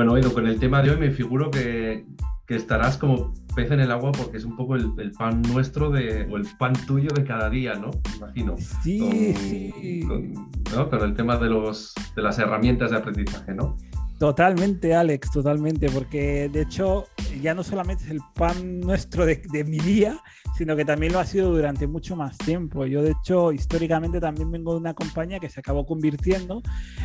Bueno, Edu, con el tema de hoy me figuro que, estarás como pez en el agua porque es un poco el, pan nuestro de, o el pan tuyo de cada día, ¿no? imagino. Sí, sí. Con, con el tema de, los, de las herramientas de aprendizaje, ¿no? Totalmente, Alex, totalmente, porque de hecho ya no solamente es el pan nuestro de, mi día, sino que también lo ha sido durante mucho más tiempo. Yo de hecho históricamente también vengo de una compañía que se acabó convirtiendo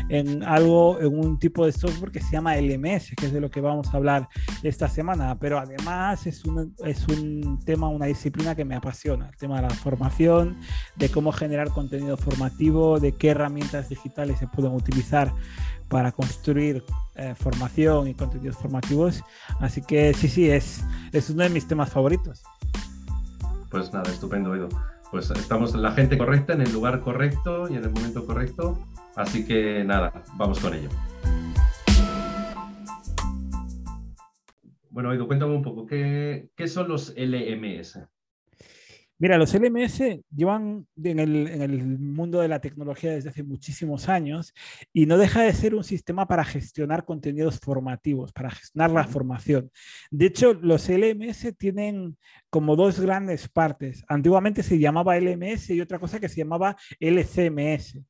en algo, en un tipo de software que se llama LMS, que es de lo que vamos a hablar esta semana, pero además es un, es un tema, una disciplina que me apasiona, el tema de la formación, de cómo generar contenido formativo, de qué herramientas digitales se pueden utilizar para construir eh, formación y contenidos formativos. Así que sí, sí, es, es uno de mis temas favoritos. Pues nada, estupendo, Edu. Pues estamos la gente correcta, en el lugar correcto y en el momento correcto. Así que nada, vamos con ello. Bueno, Edu, cuéntame un poco, ¿qué, qué son los LMS? Mira, los LMS llevan en el, mundo de la tecnología desde hace muchísimos años y no deja de ser un sistema para gestionar contenidos formativos, para gestionar la formación. De hecho, los LMS tienen como dos grandes partes. Antiguamente se llamaba LMS y otra cosa que se llamaba LCMS.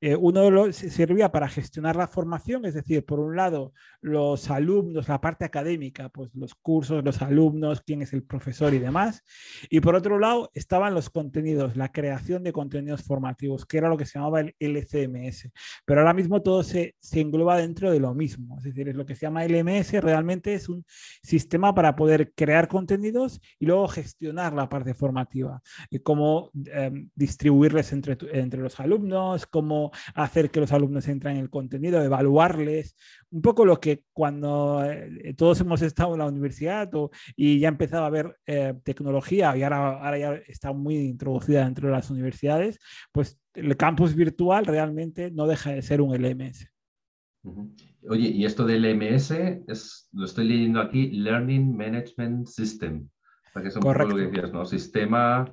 Eh, uno servía para gestionar la formación, es decir, por un lado, los alumnos, la parte académica, pues los cursos, los alumnos, quién es el profesor y demás. Y por otro lado, estaban los contenidos, la creación de contenidos formativos, que era lo que se llamaba el LCMS. Pero ahora mismo todo se, se engloba dentro de lo mismo, es decir, es lo que se llama LMS realmente es un sistema para poder crear contenidos y luego gestionar la parte formativa, y cómo em, distribuirles entre, entre los alumnos, cómo hacer que los alumnos entren en el contenido, evaluarles, un poco lo que cuando eh, todos hemos estado en la universidad y ya empezaba a haber eh, tecnología y ahora, ahora ya está muy introducida dentro de las universidades, pues el campus virtual realmente no deja de ser un LMS. Oye, y esto del LMS es, lo estoy leyendo aquí, Learning Management System. que es un poco lo que decías, ¿no? Sistema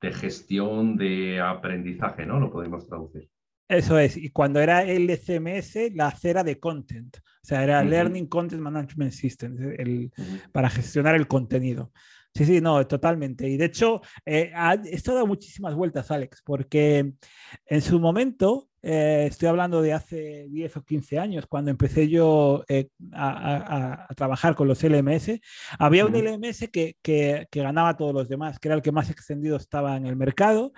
de gestión de aprendizaje, ¿no? Lo podemos traducir. Eso es, y cuando era LCMS, la cera de content, o sea, era Learning Content Management System, el, para gestionar el contenido. Sí, sí, no, totalmente. Y de hecho, eh, esto ha dado muchísimas vueltas, Alex, porque en su momento, eh, estoy hablando de hace 10 o 15 años, cuando empecé yo eh, a, trabajar con los LMS, había un LMS que, que, ganaba a todos los demás, que era el que más extendido estaba en el mercado,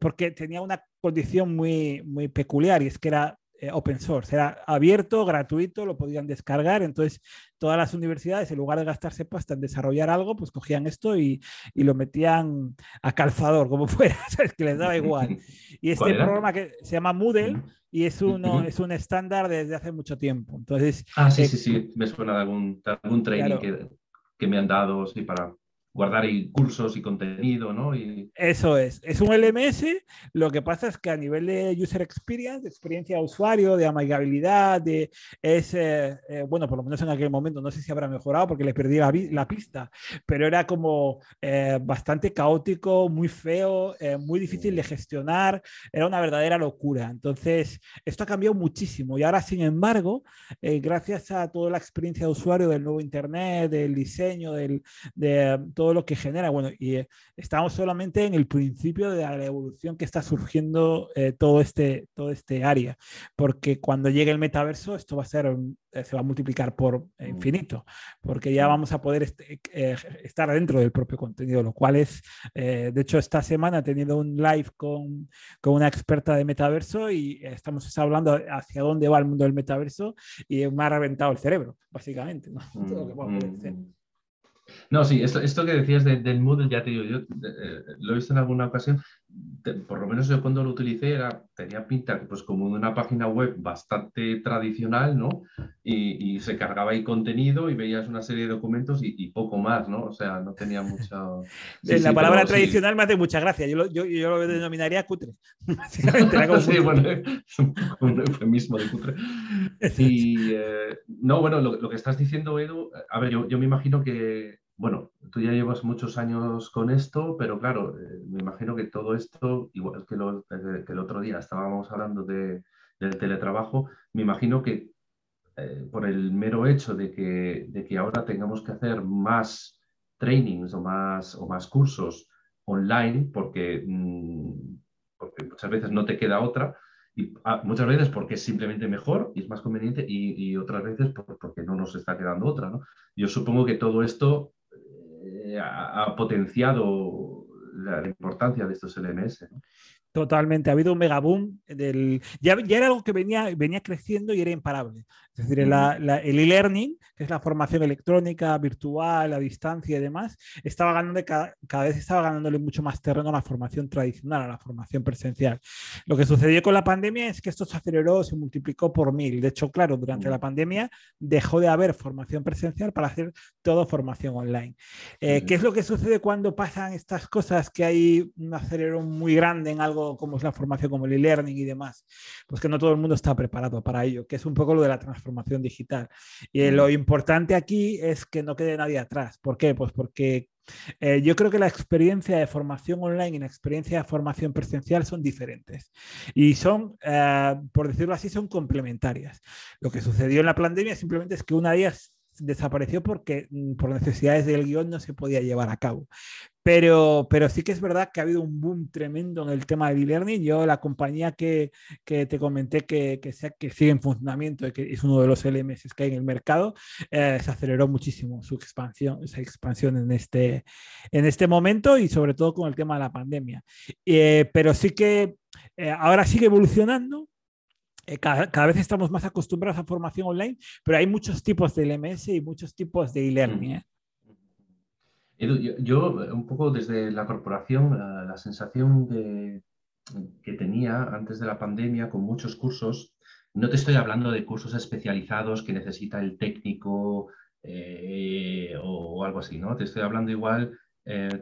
porque tenía una condición muy, muy peculiar y es que era eh, open source, era abierto, gratuito, lo podían descargar, entonces todas las universidades en lugar de gastarse pasta en desarrollar algo, pues cogían esto y, y lo metían a calzador, como fuera, es que les daba igual. Y este programa que se llama Moodle y es, uno, es un estándar desde hace mucho tiempo. Entonces, ah, sí, eh, sí, sí, me suena de algún, algún training que, que, me han dado sí, para guardar ahí cursos y contenido, ¿no? Y... Eso es, es un LMS, lo que pasa es que a nivel de user experience, de experiencia de usuario, de amigabilidad, de ese, eh, bueno, por lo menos en aquel momento, no sé si habrá mejorado porque le perdí la, pista, pero era como eh, bastante caótico, muy feo, eh, muy difícil de gestionar, era una verdadera locura. Entonces, esto ha cambiado muchísimo y ahora, sin embargo, gracias a toda la experiencia de usuario del nuevo Internet, del diseño, del, de todo lo que genera. Bueno, y eh, estamos solamente en el principio de la evolución que está surgiendo eh, todo, este, todo este área, porque cuando llegue el metaverso esto va a ser, eh, se va a multiplicar por mm. infinito, porque ya mm. vamos a poder estar dentro del propio contenido, lo cual es, de hecho, esta semana he tenido un live con, con una experta de metaverso y estamos hablando hacia dónde va el mundo del metaverso y me ha reventado el cerebro, básicamente. ¿no? Todo lo que no, sí, esto, esto que decías del Moodle, ya te digo, yo eh, lo he visto en alguna ocasión, por lo menos yo cuando lo utilicé era, tenía pinta pues como de una página web bastante tradicional, ¿no? Y, se cargaba ahí contenido y veías una serie de documentos y, poco más, ¿no? O sea, no tenía mucha... la palabra tradicional me hace mucha gracia, yo lo, yo, yo lo denominaría cutre. sí, bueno, es un, eufemismo de cutre. Y, eh, no, bueno, lo, lo, que estás diciendo, Edu, a ver, yo, yo me imagino que bueno, tú ya llevas muchos años con esto, pero claro, eh, me imagino que todo esto, igual que, el otro día estábamos hablando del teletrabajo, me imagino que eh, por el mero hecho de que, de que ahora tengamos que hacer más trainings o más, o más cursos online, porque, mm, porque muchas veces no te queda otra, y ah, muchas veces porque es simplemente mejor y es más conveniente, y, otras veces porque no nos está quedando otra. ¿no? Yo supongo que todo esto eh, ha, potenciado la, importancia de estos LMS. Totalmente, ha habido un megaboom del... Ya, ya, era algo que venía, venía creciendo y era imparable. Es decir, el e-learning, que es la formación electrónica, virtual, a distancia y demás, estaba ganando cada, cada, vez estaba ganándole mucho más terreno a la formación tradicional, a la formación presencial. Lo que sucedió con la pandemia es que esto se aceleró, se multiplicó por mil. De hecho, claro, durante la pandemia dejó de haber formación presencial para hacer todo formación online. Eh, ¿Qué es lo que sucede cuando pasan estas cosas que hay un acelerón muy grande en algo como es la formación, como el e-learning y demás, pues que no todo el mundo está preparado para ello, que es un poco lo de la transformación digital. Y lo importante aquí es que no quede nadie atrás. ¿Por qué? Pues porque eh, yo creo que la experiencia de formación online y la experiencia de formación presencial son diferentes y son, eh, por decirlo así, son complementarias. Lo que sucedió en la pandemia simplemente es que una de ellas desapareció porque mm, por necesidades del guion no se podía llevar a cabo. Pero, pero sí que es verdad que ha habido un boom tremendo en el tema de e-learning. Yo, la compañía que, que te comenté que, que, que, sigue en funcionamiento y que es uno de los LMS que hay en el mercado, eh, se aceleró muchísimo su expansión, esa expansión en este, en este momento y sobre todo con el tema de la pandemia. Eh, pero sí que eh, ahora sigue evolucionando, eh, cada, vez estamos más acostumbrados a formación online, pero hay muchos tipos de LMS y muchos tipos de e-learning. ¿eh? Yo, un poco desde la corporación, la, sensación que tenía antes de la pandemia con muchos cursos, no te estoy hablando de cursos especializados que necesita el técnico eh, o, algo así, ¿no? Te estoy hablando igual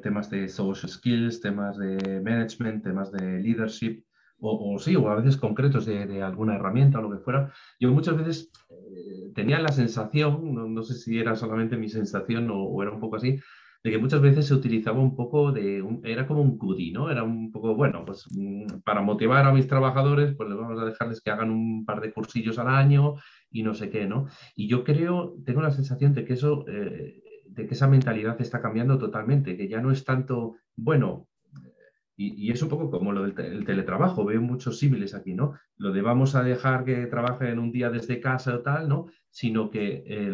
temas de social skills, temas de management, temas de leadership, o, sí, o a veces concretos de, alguna herramienta o lo que fuera, yo muchas veces eh, tenía la sensación, no, sé si era solamente mi sensación o, era un poco así, de que muchas veces se utilizaba un poco de, era como un CUDI, ¿no? Era un poco, bueno, pues mm, para motivar a mis trabajadores, pues les vamos a dejarles que hagan un par de cursillos al año y no sé qué, ¿no? Y yo creo, tengo la sensación de que eso, eh, de que esa mentalidad está cambiando totalmente, que ya no es tanto, bueno, y, es un poco como lo del teletrabajo, veo muchos símiles aquí, ¿no? Lo de vamos a dejar que trabajen un día desde casa o tal, ¿no? Sino que eh,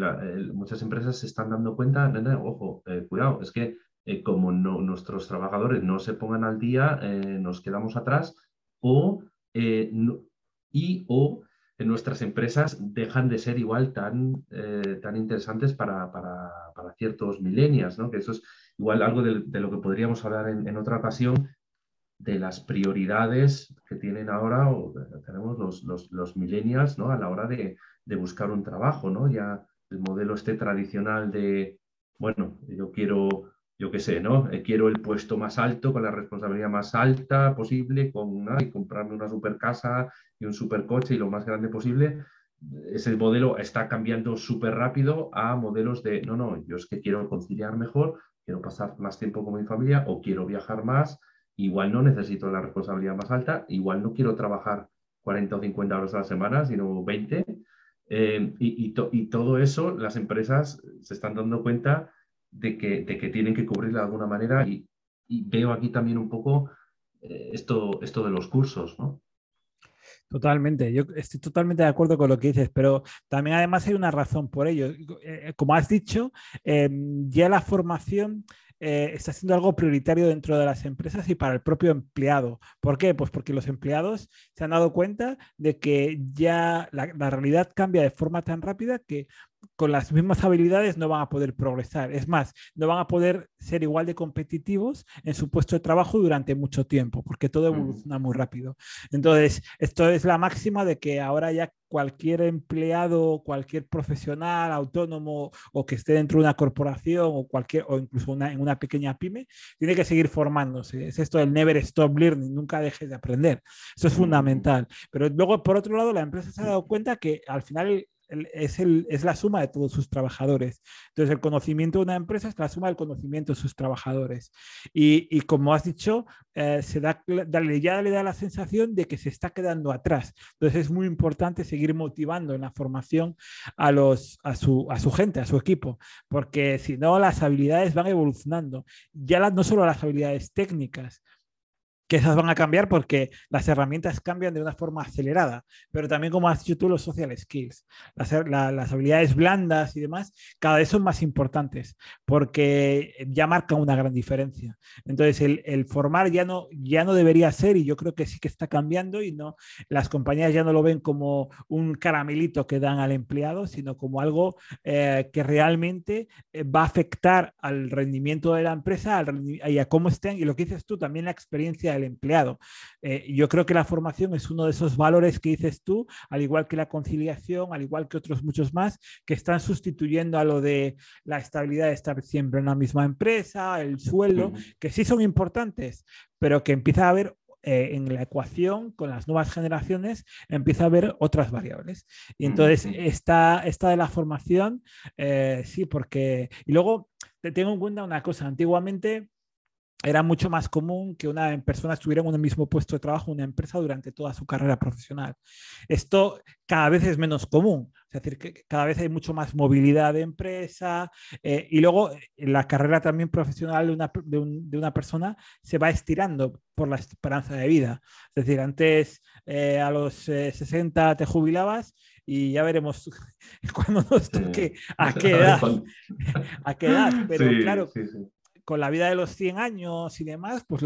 muchas empresas se están dando cuenta, ojo, eh, cuidado, es que eh, como no, nuestros trabajadores no se pongan al día, nos quedamos atrás o, y o nuestras empresas dejan de ser igual tan, tan interesantes para, para, para, ciertos millennials, ¿no? Que eso es igual algo de, lo que podríamos hablar en, en otra ocasión, de las prioridades que tienen ahora, o tenemos los, los, los millennials, ¿no? A la hora de, de, buscar un trabajo, ¿no? Ya el modelo este tradicional de, bueno, yo quiero, yo qué sé, ¿no? Eh, quiero el puesto más alto, con la responsabilidad más alta posible, con y comprarme una super casa y un super coche y lo más grande posible. Ese modelo está cambiando súper rápido a modelos de, no, no, yo es que quiero conciliar mejor, quiero pasar más tiempo con mi familia o quiero viajar más, igual no necesito la responsabilidad más alta, igual no quiero trabajar 40 o 50 horas a la semana, sino 20. Eh, y, y, todo eso las empresas se están dando cuenta de que, de que tienen que cubrirlo de alguna manera y, veo aquí también un poco eh, esto, esto de los cursos, ¿no? Totalmente, yo estoy totalmente de acuerdo con lo que dices, pero también además hay una razón por ello. Eh, como has dicho, ya la formación eh, está siendo algo prioritario dentro de las empresas y para el propio empleado. ¿Por qué? Pues porque los empleados se han dado cuenta de que ya la, la realidad cambia de forma tan rápida que con las mismas habilidades no van a poder progresar. Es más, no van a poder ser igual de competitivos en su puesto de trabajo durante mucho tiempo, porque todo evoluciona muy rápido. Entonces, esto es la máxima de que ahora ya cualquier empleado, cualquier profesional autónomo o que esté dentro de una corporación o cualquier o incluso en una pequeña pyme tiene que seguir formándose. Es esto del never stop learning, nunca dejes de aprender. Eso es fundamental. Pero luego por otro lado la empresa se ha dado cuenta que al final es, el, es la suma de todos sus trabajadores. Entonces, el conocimiento de una empresa es la suma del conocimiento de sus trabajadores. Y, y como has dicho, eh, se da, ya le da la sensación de que se está quedando atrás. Entonces, es muy importante seguir motivando en la formación a, los, a, su, a su gente, a su equipo, porque si no, las habilidades van evolucionando. Ya no solo las habilidades técnicas, que esas van a cambiar porque las herramientas cambian de una forma acelerada, pero también como has dicho tú, los social skills, las, las, habilidades blandas y demás, cada vez son más importantes porque ya marcan una gran diferencia. Entonces, el, el, formar ya no, ya no debería ser, y yo creo que sí que está cambiando, y no, las compañías ya no lo ven como un caramelito que dan al empleado, sino como algo eh, que realmente eh, va a afectar al rendimiento de la empresa al, y a cómo estén, y lo que dices tú, también la experiencia el empleado. Eh, yo creo que la formación es uno de esos valores que dices tú, al igual que la conciliación, al igual que otros muchos más, que están sustituyendo a lo de la estabilidad de estar siempre en la misma empresa, el sueldo, que sí son importantes, pero que empieza a haber eh, en la ecuación con las nuevas generaciones empieza a haber otras variables. Y entonces esta, esta de la formación, eh, sí, porque... Y luego te tengo en cuenta una cosa, antiguamente era mucho más común que una persona estuviera en un mismo puesto de trabajo en una empresa durante toda su carrera profesional. Esto cada vez es menos común, es decir, que cada vez hay mucho más movilidad de empresa eh, y luego eh, la carrera también profesional de una, de, una, persona se va estirando por la esperanza de vida. Es decir, antes eh, a los 60 te jubilabas y ya veremos cuando nos toque a qué edad. a qué edad, pero claro, con la vida de los 100 años y demás, pues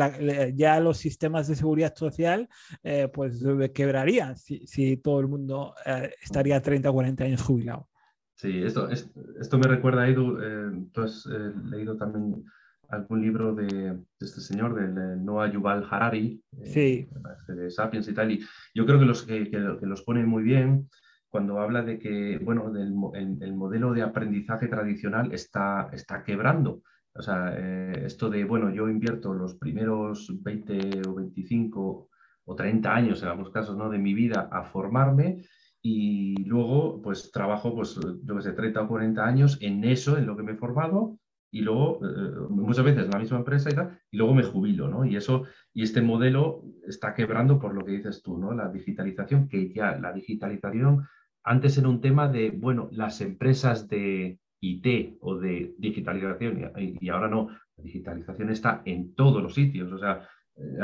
ya los sistemas de seguridad social eh, pues quebrarían si, todo el mundo eh, estaría 30 o 40 años jubilado. Sí, esto, esto me recuerda, Edu, eh, tú has leído también algún libro de, este señor, de Noah Yuval Harari, sí. de Sapiens y tal, y yo creo que los, que, los pone muy bien cuando habla de que, bueno, del, el, modelo de aprendizaje tradicional está, está quebrando. O sea, eh, esto de, bueno, yo invierto los primeros 20 o 25 o 30 años, en algunos casos, ¿no? de mi vida a formarme y luego, pues, trabajo, pues, yo que sé, 30 o 40 años en eso, en lo que me he formado y luego, eh, muchas veces en la misma empresa y tal, y luego me jubilo, ¿no? Y eso, y este modelo está quebrando por lo que dices tú, ¿no? La digitalización, que ya la digitalización antes era un tema de, bueno, las empresas de, IT o de digitalización y, ahora no, la digitalización está en todos los sitios, o sea, eh,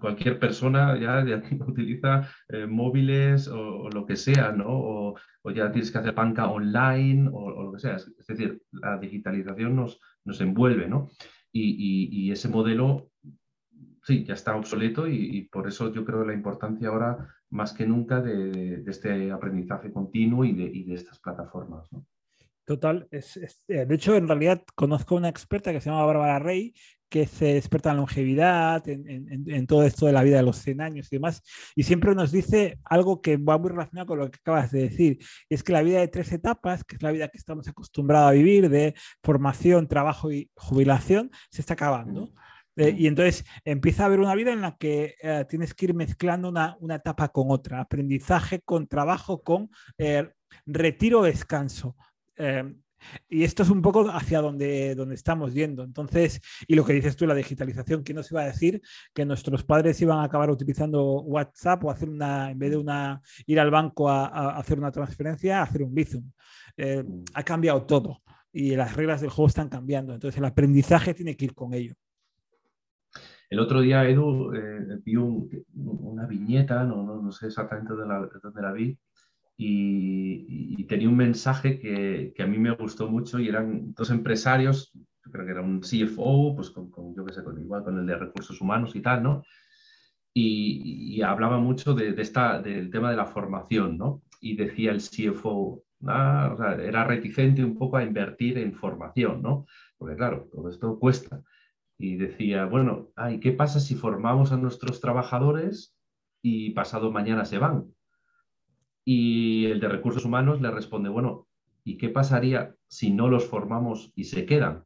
cualquier persona ya, utiliza eh, móviles o, lo que sea, ¿no? O, ya tienes que hacer banca online o, lo que sea. Es, decir, la digitalización nos, nos envuelve, ¿no? Y, ese modelo, sí, ya está obsoleto y, por eso yo creo la importancia ahora más que nunca de, este aprendizaje continuo y de, de estas plataformas, ¿no? Total, es, eh, de hecho, en realidad conozco una experta que se llama Bárbara Rey, que es experta en longevidad, en, todo esto de la vida de los 100 años y demás, y siempre nos dice algo que va muy relacionado con lo que acabas de decir, es que la vida de tres etapas, que es la vida que estamos acostumbrados a vivir, de formación, trabajo y jubilación, se está acabando. Eh, y entonces empieza a haber una vida en la que eh, tienes que ir mezclando una, una, etapa con otra, aprendizaje con trabajo, con retiro, descanso. Em, y esto es un poco hacia donde, donde estamos yendo. Entonces, y lo que dices tú, la digitalización, ¿quién nos iba a decir que nuestros padres iban a acabar utilizando WhatsApp o hacer una, en vez de una, ir al banco a, hacer una transferencia, hacer un Bizum? Eh, mm. ha cambiado todo y las reglas del juego están cambiando. Entonces, el aprendizaje tiene que ir con ello. El otro día, Edu, eh, vi una viñeta, no, no, no sé exactamente dónde dónde la vi, y, tenía un mensaje que, que, a mí me gustó mucho y eran dos empresarios, creo que era un CFO, pues con, yo qué sé, con, con el de recursos humanos y tal, ¿no? Y, hablaba mucho de, esta, del tema de la formación, ¿no? Y decía el CFO, ah, era reticente un poco a invertir en formación, ¿no? Porque claro, todo esto cuesta. Y decía, bueno, ay, ¿qué pasa si formamos a nuestros trabajadores y pasado mañana se van? Y el de recursos humanos le responde, bueno, ¿y qué pasaría si no los formamos y se quedan?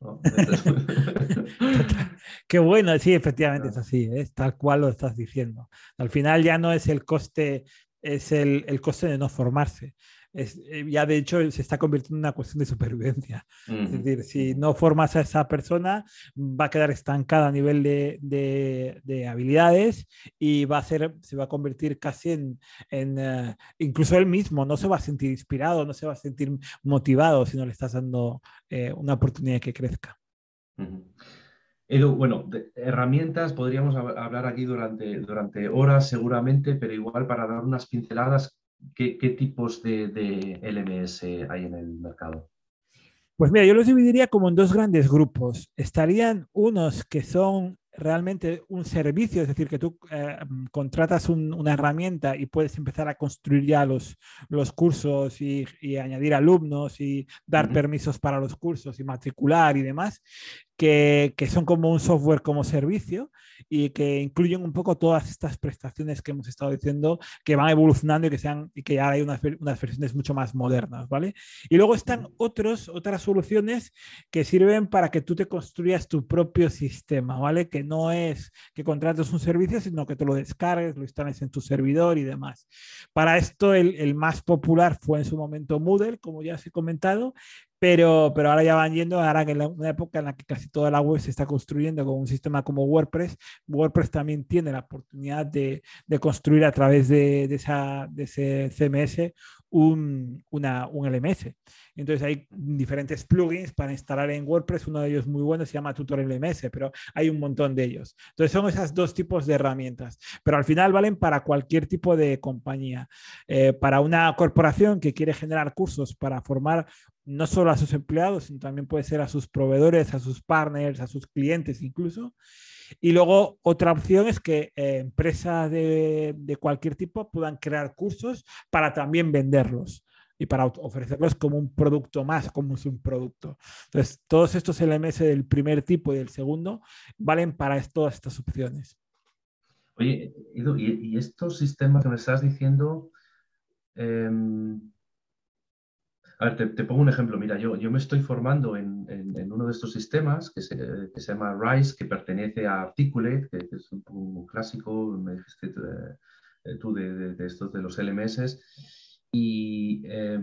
Qué bueno, sí, efectivamente es así, es tal cual lo estás diciendo. Al final ya no es el coste es el, el coste de no formarse. Es, eh, ya de hecho se está convirtiendo en una cuestión de supervivencia. Es decir, si no formas a esa persona, va a quedar estancada a nivel de, de, habilidades y va a ser, se va a convertir casi en, en uh, incluso él mismo no se va a sentir inspirado, no se va a sentir motivado si no le estás dando eh, una oportunidad de que crezca. Edu, bueno, de herramientas podríamos hablar aquí durante, durante horas seguramente, pero igual para dar unas pinceladas, ¿qué, qué tipos de, de, LMS hay en el mercado? Pues mira, yo los dividiría como en dos grandes grupos. Estarían unos que son realmente un servicio, es decir, que tú eh, contratas un, una herramienta y puedes empezar a construir ya los, los cursos y, y añadir alumnos y dar uh -huh. permisos para los cursos y matricular y demás, que, que, son como un software como servicio y que incluyen un poco todas estas prestaciones que hemos estado diciendo que van evolucionando y que, sean, y que ya hay unas, unas versiones mucho más modernas, ¿vale? Y luego están otros, otras soluciones que sirven para que tú te construyas tu propio sistema, ¿vale? Que no es que contrates un servicio, sino que te lo descargues, lo instales en tu servidor y demás. Para esto, el, el más popular fue en su momento Moodle, como ya os he comentado, pero, pero ahora ya van yendo, ahora que en una época en la que casi toda la web se está construyendo con un sistema como WordPress, WordPress también tiene la oportunidad de, construir a través de, ese CMS un, un LMS. Entonces hay diferentes plugins para instalar en WordPress. Uno de ellos muy bueno se llama Tutor LMS, pero hay un montón de ellos. Entonces son esos dos tipos de herramientas, pero al final valen para cualquier tipo de compañía. Eh, para una corporación que quiere generar cursos para formar no solo a sus empleados, sino también puede ser a sus proveedores, a sus partners, a sus clientes incluso. Y luego otra opción es que eh, empresas de, cualquier tipo puedan crear cursos para también venderlos y para ofrecerlos como un producto más, como un producto. Entonces, todos estos LMS del primer tipo y del segundo valen para todas estas opciones. Oye, ¿y, estos sistemas que me estás diciendo... Eh, a ver, te, pongo un ejemplo. Mira, yo, yo me estoy formando en, en, uno de estos sistemas que se, que se, llama RISE, que pertenece a Articulate, que, es un, clásico, me dijiste eh, tú de, de, estos de los LMS. Y eh,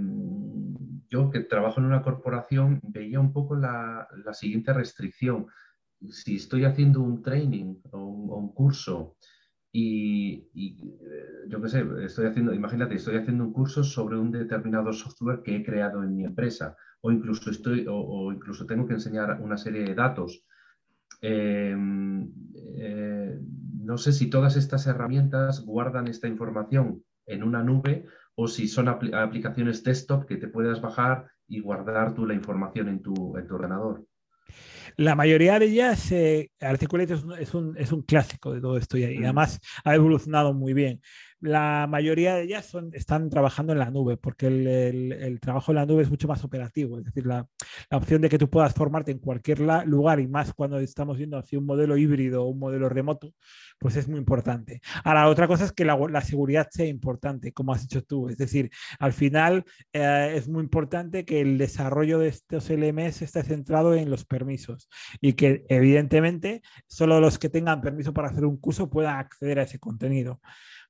yo que trabajo en una corporación veía un poco la, la siguiente restricción. Si estoy haciendo un training o un curso y, y, yo qué sé, estoy haciendo, imagínate, estoy haciendo un curso sobre un determinado software que he creado en mi empresa o incluso, estoy, o, incluso tengo que enseñar una serie de datos. Eh, eh, no sé si todas estas herramientas guardan esta información en una nube o si son apl aplicaciones desktop que te puedas bajar y guardar tú la información en tu, en tu ordenador. La mayoría de ellas, eh, Articulate es un, es, un, es un, clásico de todo esto y, y además ha evolucionado muy bien la mayoría de ellas están trabajando en la nube, porque el, trabajo en la nube es mucho más operativo. Es decir, la, opción de que tú puedas formarte en cualquier lugar y más cuando estamos viendo hacia un modelo híbrido o un modelo remoto, pues es muy importante. Ahora, otra cosa es que la, la seguridad sea importante, como has dicho tú. Es decir, al final eh, es muy importante que el desarrollo de estos LMS esté centrado en los permisos y que evidentemente solo los que tengan permiso para hacer un curso puedan acceder a ese contenido.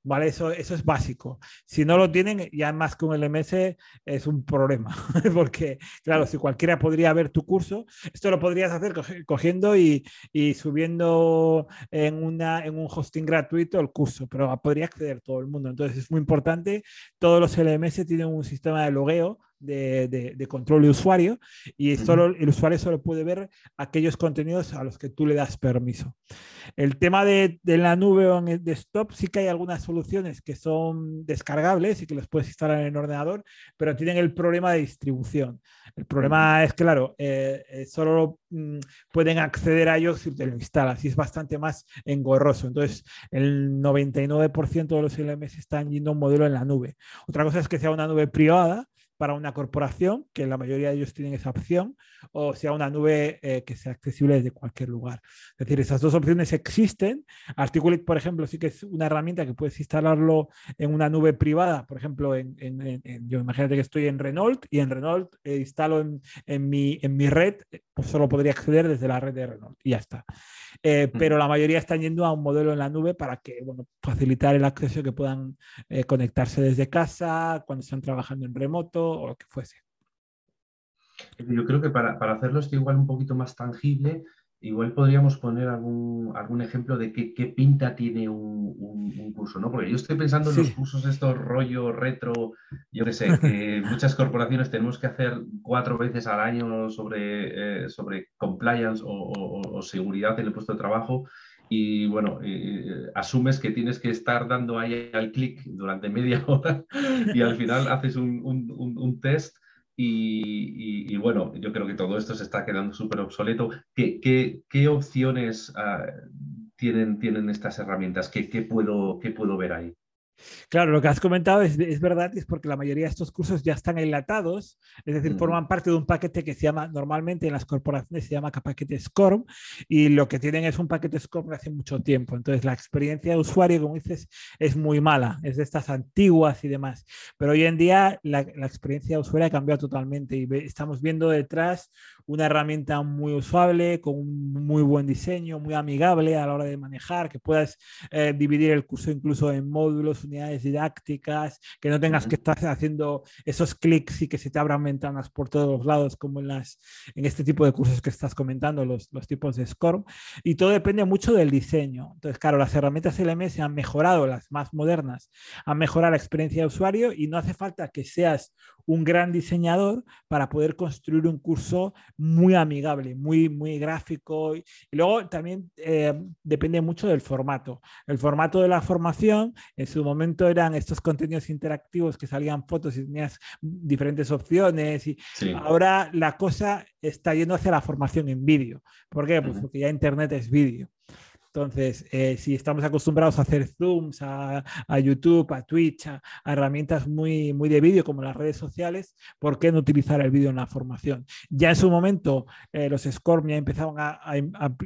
¿Vale? Eso, eso es básico. Si no lo tienen, ya más que un LMS es un problema, porque, claro, si cualquiera podría ver tu curso, esto lo podrías hacer cogiendo y, y subiendo en, una, en un hosting gratuito el curso, pero podría acceder todo el mundo. Entonces es muy importante, todos los LMS tienen un sistema de logueo de, de, de, control de usuario y solo, el usuario solo puede ver aquellos contenidos a los que tú le das permiso. El tema de, de, la nube o en el desktop, sí que hay algunas soluciones que son descargables y que los puedes instalar en el ordenador, pero tienen el problema de distribución. El problema es, claro, eh, eh, solo mm, pueden acceder a ellos si te lo instalas y es bastante más engorroso. Entonces, el 99% de los LMS están yendo a un modelo en la nube. Otra cosa es que sea una nube privada para una corporación, que la mayoría de ellos tienen esa opción, o sea una nube eh, que sea accesible desde cualquier lugar. Es decir, esas dos opciones existen. Articulate, por ejemplo, sí que es una herramienta que puedes instalarlo en una nube privada, por ejemplo, en, yo imagínate que estoy en Renault y en Renault eh, instalo en, mi, en mi red, pues solo podría acceder desde la red de Renault y ya está. Eh, pero la mayoría están yendo a un modelo en la nube para que, bueno, facilitar el acceso que puedan conectarse desde casa, cuando están trabajando en remoto o lo que fuese. Yo creo que para, para hacerlo esto igual un poquito más tangible, igual podríamos poner algún, algún ejemplo de qué, qué pinta tiene un, un, curso, ¿no? Porque yo estoy pensando en los cursos estos rollo retro, yo qué sé, que muchas corporaciones tenemos que hacer cuatro veces al año sobre, eh, sobre compliance o, o, seguridad en el puesto de trabajo y bueno, asumes que tienes que estar dando ahí al clic durante media hora y al final haces un, un, test y, bueno, yo creo que todo esto se está quedando súper obsoleto. ¿Qué, qué, qué opciones ah, tienen, tienen estas herramientas? ¿Qué, qué, puedo, ¿Qué puedo ver ahí? Claro, lo que has comentado es, es, verdad, es porque la mayoría de estos cursos ya están enlatados, es decir, forman parte de un paquete que se llama, normalmente en las corporaciones se llama paquete SCORM, y lo que tienen es un paquete SCORM de hace mucho tiempo. Entonces, la experiencia de usuario, como dices, es muy mala, es de estas antiguas y demás. Pero hoy en día la, la experiencia de usuario ha cambiado totalmente y estamos viendo detrás una herramienta muy usable, con un muy buen diseño, muy amigable a la hora de manejar, que puedas eh, dividir el curso incluso en módulos, unidades didácticas, que no tengas que estar haciendo esos clics y que se te abran ventanas por todos los lados, como en, las, en este tipo de cursos que estás comentando, los, los tipos de SCORM. Y todo depende mucho del diseño. Entonces, claro, las herramientas LMS han mejorado, las más modernas, han mejorado la experiencia de usuario y no hace falta que seas un gran diseñador para poder construir un curso muy amigable, muy, muy gráfico. Y, luego también eh, depende mucho del formato. El formato de la formación, en su momento eran estos contenidos interactivos que salían fotos y tenías diferentes opciones. Y ahora la cosa está yendo hacia la formación en vídeo. ¿Por qué? Pues porque ya Internet es vídeo. Entonces, eh, si estamos acostumbrados a hacer zooms a, YouTube, a Twitch, a, herramientas muy, muy de vídeo como las redes sociales, ¿por qué no utilizar el vídeo en la formación? Ya en su momento eh, los SCORM ya empezaron a,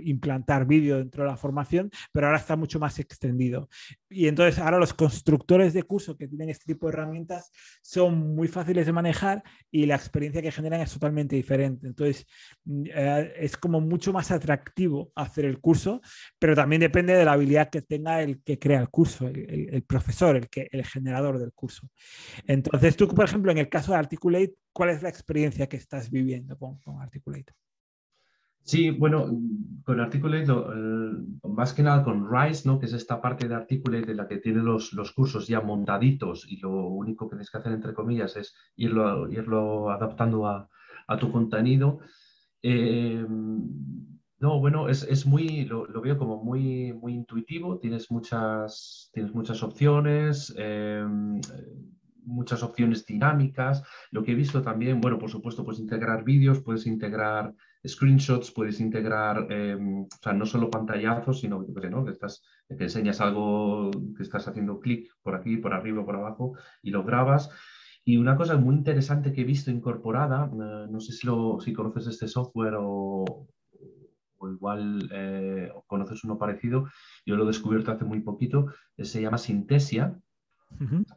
implantar vídeo dentro de la formación, pero ahora está mucho más extendido. Y entonces ahora los constructores de curso que tienen este tipo de herramientas son muy fáciles de manejar y la experiencia que generan es totalmente diferente. Entonces, mm, eh, es como mucho más atractivo hacer el curso, pero también depende de la habilidad que tenga el que crea el curso, el, profesor, el, que, el generador del curso. Entonces, tú, por ejemplo, en el caso de Articulate, ¿cuál es la experiencia que estás viviendo con, Articulate? Sí, bueno, con Articulate, más que nada con Rise, ¿no? que es esta parte de Articulate de la que tiene los, los cursos ya montaditos y lo único que tienes que hacer, entre comillas, es irlo, irlo adaptando a, a tu contenido. Eh, no, bueno, es, muy, lo, veo como muy, muy intuitivo, tienes muchas, tienes muchas opciones, em, muchas opciones dinámicas. Lo que he visto también, bueno, por supuesto, puedes integrar vídeos, puedes integrar screenshots, puedes integrar, em, o sea, no solo pantallazos, sino que, ¿no? que, estás, que enseñas algo, que estás haciendo clic por aquí, por arriba, por abajo y lo grabas. Y una cosa muy interesante que he visto incorporada, eh, no sé si, lo, si conoces este software o, igual eh, conoces uno parecido, yo lo he descubierto hace muy poquito, eh, se llama Sintesia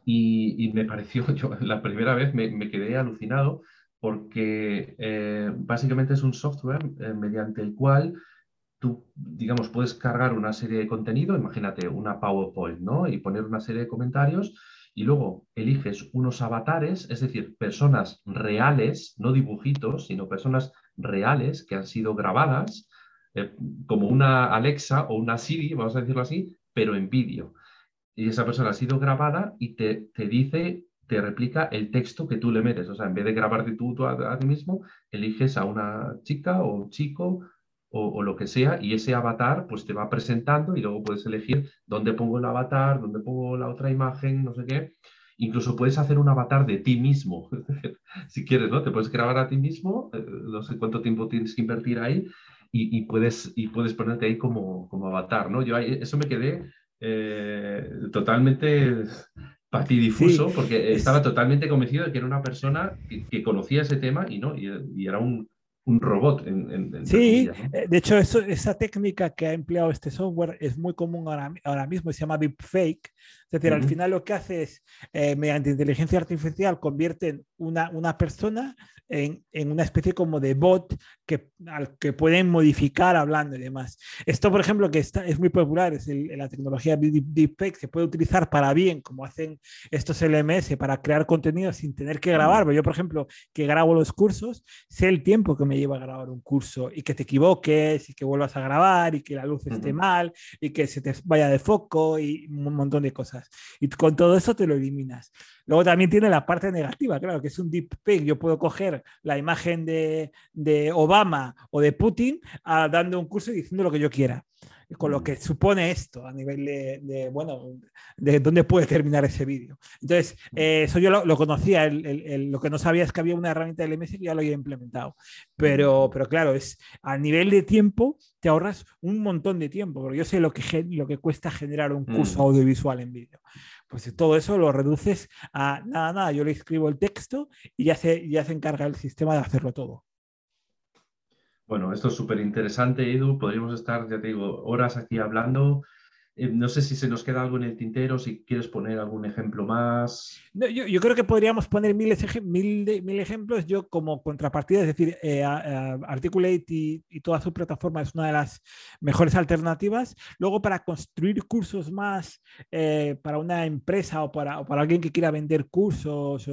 y, me pareció, yo la primera vez me, quedé alucinado porque eh, básicamente es un software mediante el cual tú, digamos, puedes cargar una serie de contenido, imagínate una PowerPoint, ¿no? Y poner una serie de comentarios y luego eliges unos avatares, es decir, personas reales, no dibujitos, sino personas reales que han sido grabadas eh, como una Alexa o una Siri, vamos a decirlo así, pero en vídeo. Y esa persona ha sido grabada y te, te, dice, te replica el texto que tú le metes. O sea, en vez de grabarte tú, a, ti mismo, eliges a una chica o un chico o, lo que sea y ese avatar pues te va presentando y luego puedes elegir dónde pongo el avatar, dónde pongo la otra imagen, no sé qué. Incluso puedes hacer un avatar de ti mismo, si quieres, ¿no? Te puedes grabar a ti mismo, eh, no sé cuánto tiempo tienes que invertir ahí, y, puedes, y puedes ponerte ahí como, como avatar, ¿no? Yo eso me quedé eh, totalmente patidifuso, porque estaba totalmente convencido de que era una persona que, conocía ese tema y no, y, era un, robot. sí, eh, de hecho, eso, esa técnica que ha empleado este software es muy común ahora, ahora mismo, se llama deepfake. Es decir, al final lo que hace es, eh, mediante inteligencia artificial, convierte una, una persona en, en, una especie como de bot que, al que pueden modificar hablando y demás. Esto, por ejemplo, que está, es muy popular, es la tecnología deepfake, se puede utilizar para bien, como hacen estos LMS, para crear contenido sin tener que grabar. Yo, por ejemplo, que grabo los cursos, sé el tiempo que me lleva a grabar un curso y que te equivoques y que vuelvas a grabar y que la luz esté mal y que se te vaya de foco y un montón de cosas. Y con todo eso te lo eliminas. Luego también tiene la parte negativa, claro, que es un deep fake. Yo puedo coger la imagen de, de Obama o de Putin a, dando un curso y diciendo lo que yo quiera con lo mm. que supone esto a nivel de, bueno, de dónde puede terminar ese vídeo. Entonces, mm. eh, eso yo lo, conocía, lo que no sabía es que había una herramienta de LMS que ya lo había implementado. Pero, mm. pero claro, es a nivel de tiempo, te ahorras un montón de tiempo, porque yo sé lo que, lo que cuesta generar un curso audiovisual en vídeo. Pues todo eso lo reduces a nada, nada, yo le escribo el texto y ya se, ya se encarga el sistema de hacerlo todo. Bueno, esto es súper interesante, Edu. Podríamos estar, ya te digo, horas aquí hablando. Eh, no sé si se nos queda algo en el tintero, si quieres poner algún ejemplo más. yo, creo que podríamos poner mil, ejemplos. Yo como contrapartida, es decir, eh, Articulate y, toda su plataforma es una de las mejores alternativas. Luego, para construir cursos más eh, para una empresa o para, alguien que quiera vender cursos,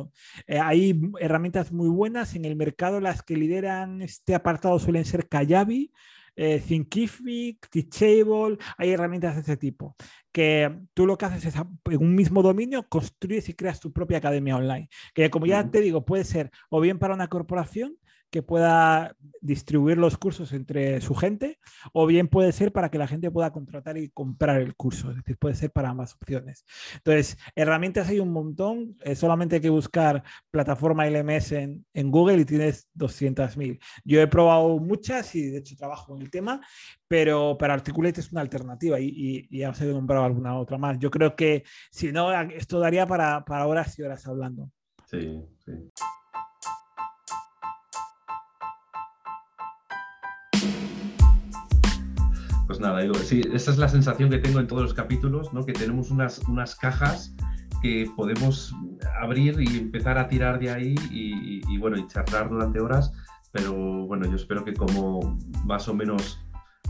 hay herramientas muy buenas. En el mercado las que lideran este apartado suelen ser Kayabi eh, Thinkific, Teachable, hay herramientas de ese tipo, que tú lo que haces es en un mismo dominio construyes y creas tu propia academia online, que como ya te digo, puede ser o bien para una corporación que pueda distribuir los cursos entre su gente, o bien puede ser para que la gente pueda contratar y comprar el curso, decir, puede ser para ambas opciones. Entonces, herramientas hay un montón, eh, solamente hay que buscar plataforma LMS en, en Google y tienes 200.000. Yo he probado muchas y de hecho trabajo en el tema, pero para Articulate es una alternativa y, y, ya os he nombrado alguna otra más. Yo creo que si no, esto daría para, para horas y horas hablando. Sí, sí. Pues nada, digo, sí, esa es la sensación que tengo en todos los capítulos, ¿no? Que tenemos unas, unas cajas que podemos abrir y empezar a tirar de ahí y, bueno, y charlar durante horas, pero bueno, yo espero que como más o menos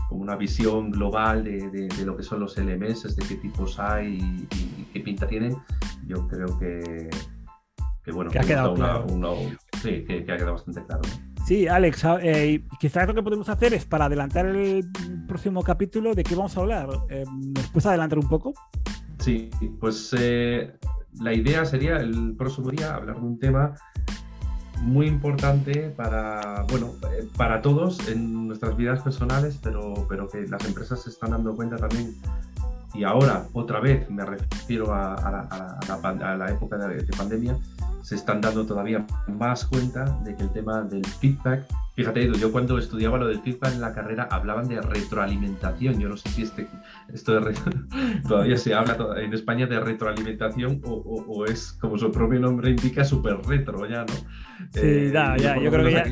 como una visión global de, de, lo que son los LMS, de qué tipos hay y, qué pinta tienen, yo creo que, que bueno, que ha quedado claro. sí, que, ha quedado bastante claro. Sí, Alex, ah, eh, quizás lo que podemos hacer es para adelantar el próximo capítulo de qué vamos a hablar. Eh, ¿Nos puedes adelantar un poco? Sí, pues eh, la idea sería el próximo día hablar de un tema muy importante para, bueno, eh, para todos en nuestras vidas personales, pero, pero que las empresas se están dando cuenta también. Y ahora, otra vez, me refiero a, a la, época de pandemia, se están dando todavía más cuenta de que el tema del feedback, fíjate, yo cuando estudiaba lo del feedback en la carrera hablaban de retroalimentación, yo no sé si este, esto de todavía se habla en España de retroalimentación o, es, como su propio nombre indica, súper retro ya, ¿no? Sí, eh, ya, yo creo que ya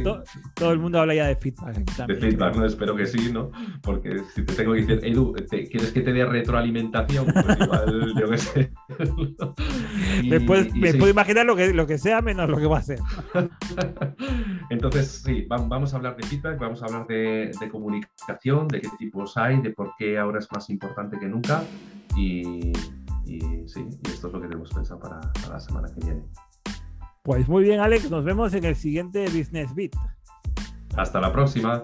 todo el mundo habla ya de feedback. de feedback, ¿no? Espero que sí, ¿no? Porque si te tengo que decir, Edu, ¿quieres que te dé retroalimentación? Pues igual, yo qué sé. Después me puedo imaginar lo que lo que sea menos lo que va a ser. Entonces, sí, vamos a hablar de feedback, vamos a hablar de, comunicación, de qué tipos hay, de por qué ahora es más importante que nunca. Y, sí, y esto es lo que tenemos pensado para, para la semana que viene. Pues muy bien, Alex, nos vemos en el siguiente Business Beat. Hasta la próxima.